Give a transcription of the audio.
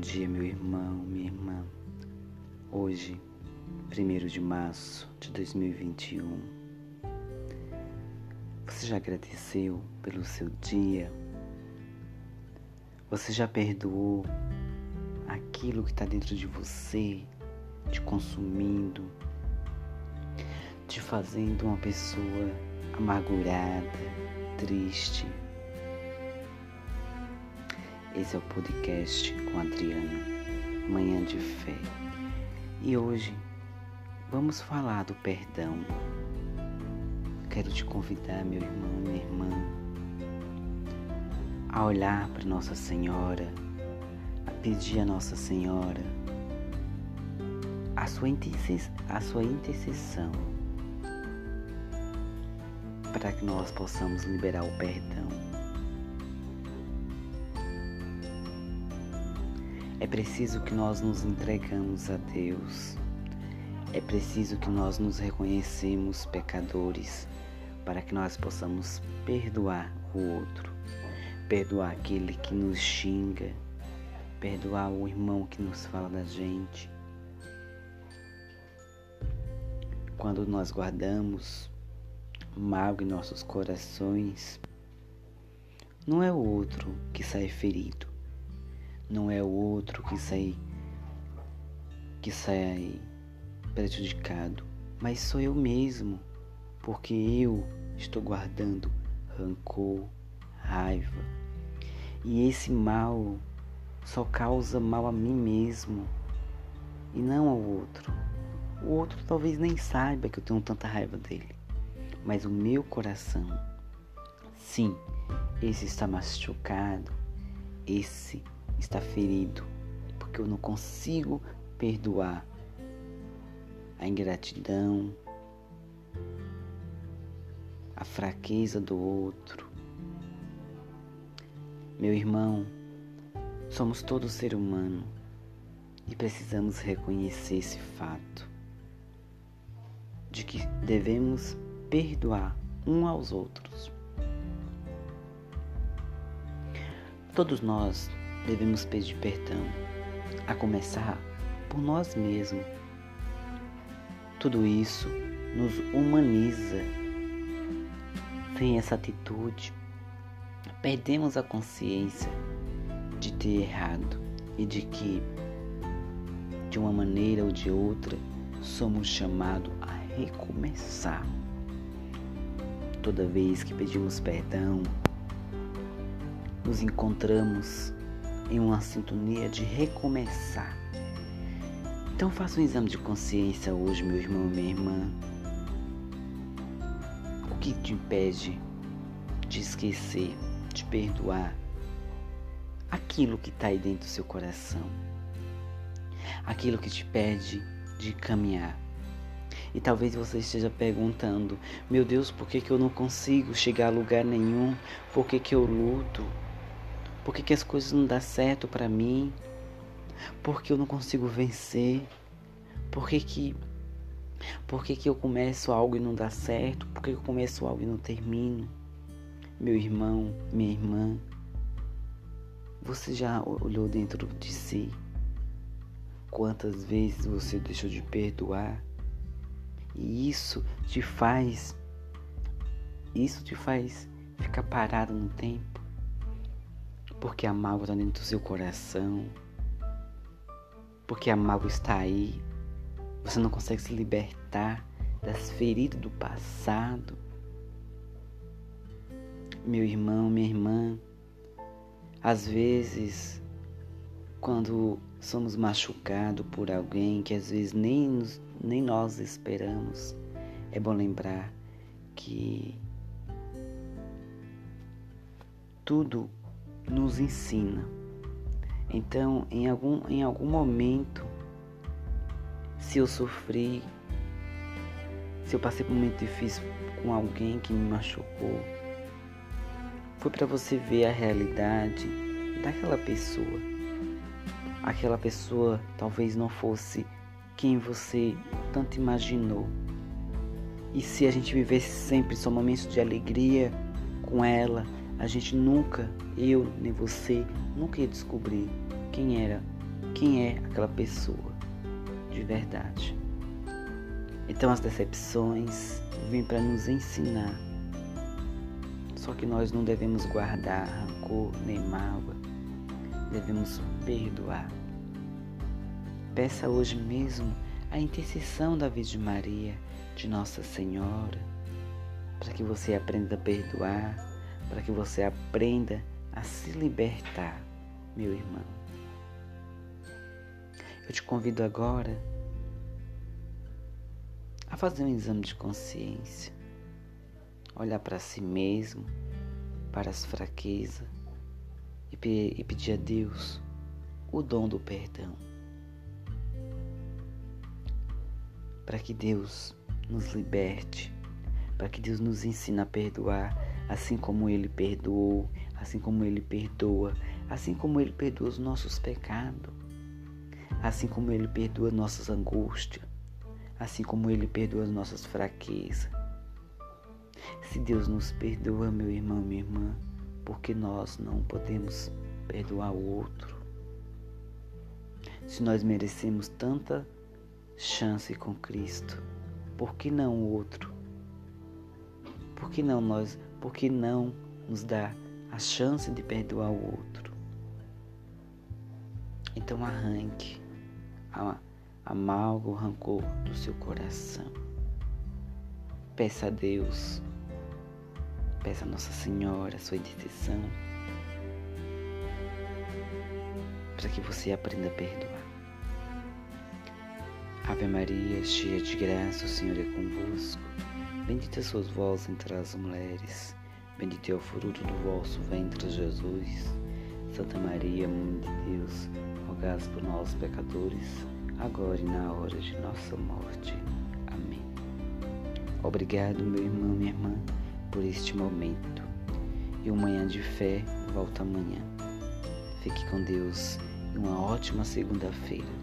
dia, meu irmão, minha irmã. Hoje, 1 de março de 2021. Você já agradeceu pelo seu dia? Você já perdoou aquilo que está dentro de você, te consumindo, te fazendo uma pessoa amargurada, triste? Esse é podcast com Adriana, Manhã de Fé. E hoje vamos falar do perdão. Quero te convidar, meu irmão, minha irmã, a olhar para Nossa Senhora, a pedir a Nossa Senhora a sua, a sua intercessão para que nós possamos liberar o perdão. É preciso que nós nos entregamos a Deus. É preciso que nós nos reconhecemos pecadores para que nós possamos perdoar o outro, perdoar aquele que nos xinga, perdoar o irmão que nos fala da gente. Quando nós guardamos mal em nossos corações, não é o outro que sai ferido, não é o outro que sai que sai prejudicado, mas sou eu mesmo, porque eu estou guardando rancor, raiva. E esse mal só causa mal a mim mesmo e não ao outro. O outro talvez nem saiba que eu tenho tanta raiva dele, mas o meu coração, sim, esse está machucado, esse está ferido, porque eu não consigo perdoar a ingratidão, a fraqueza do outro. Meu irmão, somos todos ser humano e precisamos reconhecer esse fato de que devemos perdoar um aos outros. Todos nós devemos pedir perdão, a começar por nós mesmos. Tudo isso nos humaniza. Sem essa atitude, perdemos a consciência de ter errado e de que, de uma maneira ou de outra, somos chamados a recomeçar. Toda vez que pedimos perdão, nos encontramos em uma sintonia de recomeçar. Então faça um exame de consciência hoje, meu irmão minha irmã. O que te impede de esquecer, de perdoar aquilo que está aí dentro do seu coração? Aquilo que te pede de caminhar. E talvez você esteja perguntando: Meu Deus, por que, que eu não consigo chegar a lugar nenhum? Por que, que eu luto? Por que, que as coisas não dão certo para mim? Por que eu não consigo vencer? Por que que, por que que eu começo algo e não dá certo? Por que eu começo algo e não termino? Meu irmão, minha irmã, você já olhou dentro de si? Quantas vezes você deixou de perdoar? E isso te faz isso te faz ficar parado no tempo porque a mágoa está dentro do seu coração, porque a mágoa está aí, você não consegue se libertar das feridas do passado. Meu irmão, minha irmã, às vezes, quando somos machucados por alguém que às vezes nem, nem nós esperamos, é bom lembrar que tudo nos ensina. Então, em algum, em algum momento, se eu sofri, se eu passei por um momento difícil com alguém que me machucou, foi para você ver a realidade daquela pessoa. Aquela pessoa talvez não fosse quem você tanto imaginou. E se a gente vivesse sempre só momentos de alegria com ela, a gente nunca, eu nem você, nunca ia descobrir quem era quem é aquela pessoa de verdade. Então as decepções vêm para nos ensinar. Só que nós não devemos guardar rancor nem mágoa. Devemos perdoar. Peça hoje mesmo a intercessão da Virgem Maria, de Nossa Senhora, para que você aprenda a perdoar, para que você aprenda a se libertar, meu irmão. Eu te convido agora a fazer um exame de consciência, olhar para si mesmo, para as fraquezas e, e pedir a Deus o dom do perdão. Para que Deus nos liberte, para que Deus nos ensine a perdoar, assim como Ele perdoou, assim como Ele perdoa, assim como Ele perdoa os nossos pecados assim como Ele perdoa nossas angústias, assim como Ele perdoa as nossas fraquezas. Se Deus nos perdoa, meu irmão, minha irmã, porque nós não podemos perdoar o outro? Se nós merecemos tanta chance com Cristo, por que não o outro? Por que não nós? Por que não nos dá a chance de perdoar o outro? Então arranque amargo rancor do seu coração. Peça a Deus, peça a Nossa Senhora a sua intercessão, para que você aprenda a perdoar. Ave Maria, cheia de graça, o Senhor é convosco. Bendita sois vós entre as mulheres, bendito é o fruto do vosso ventre, Jesus. Santa Maria, Mãe de Deus, rogai por nós, pecadores, agora e na hora de nossa morte. Amém. Obrigado, meu irmão, minha irmã, por este momento. E o Manhã de Fé volta amanhã. Fique com Deus e uma ótima segunda-feira.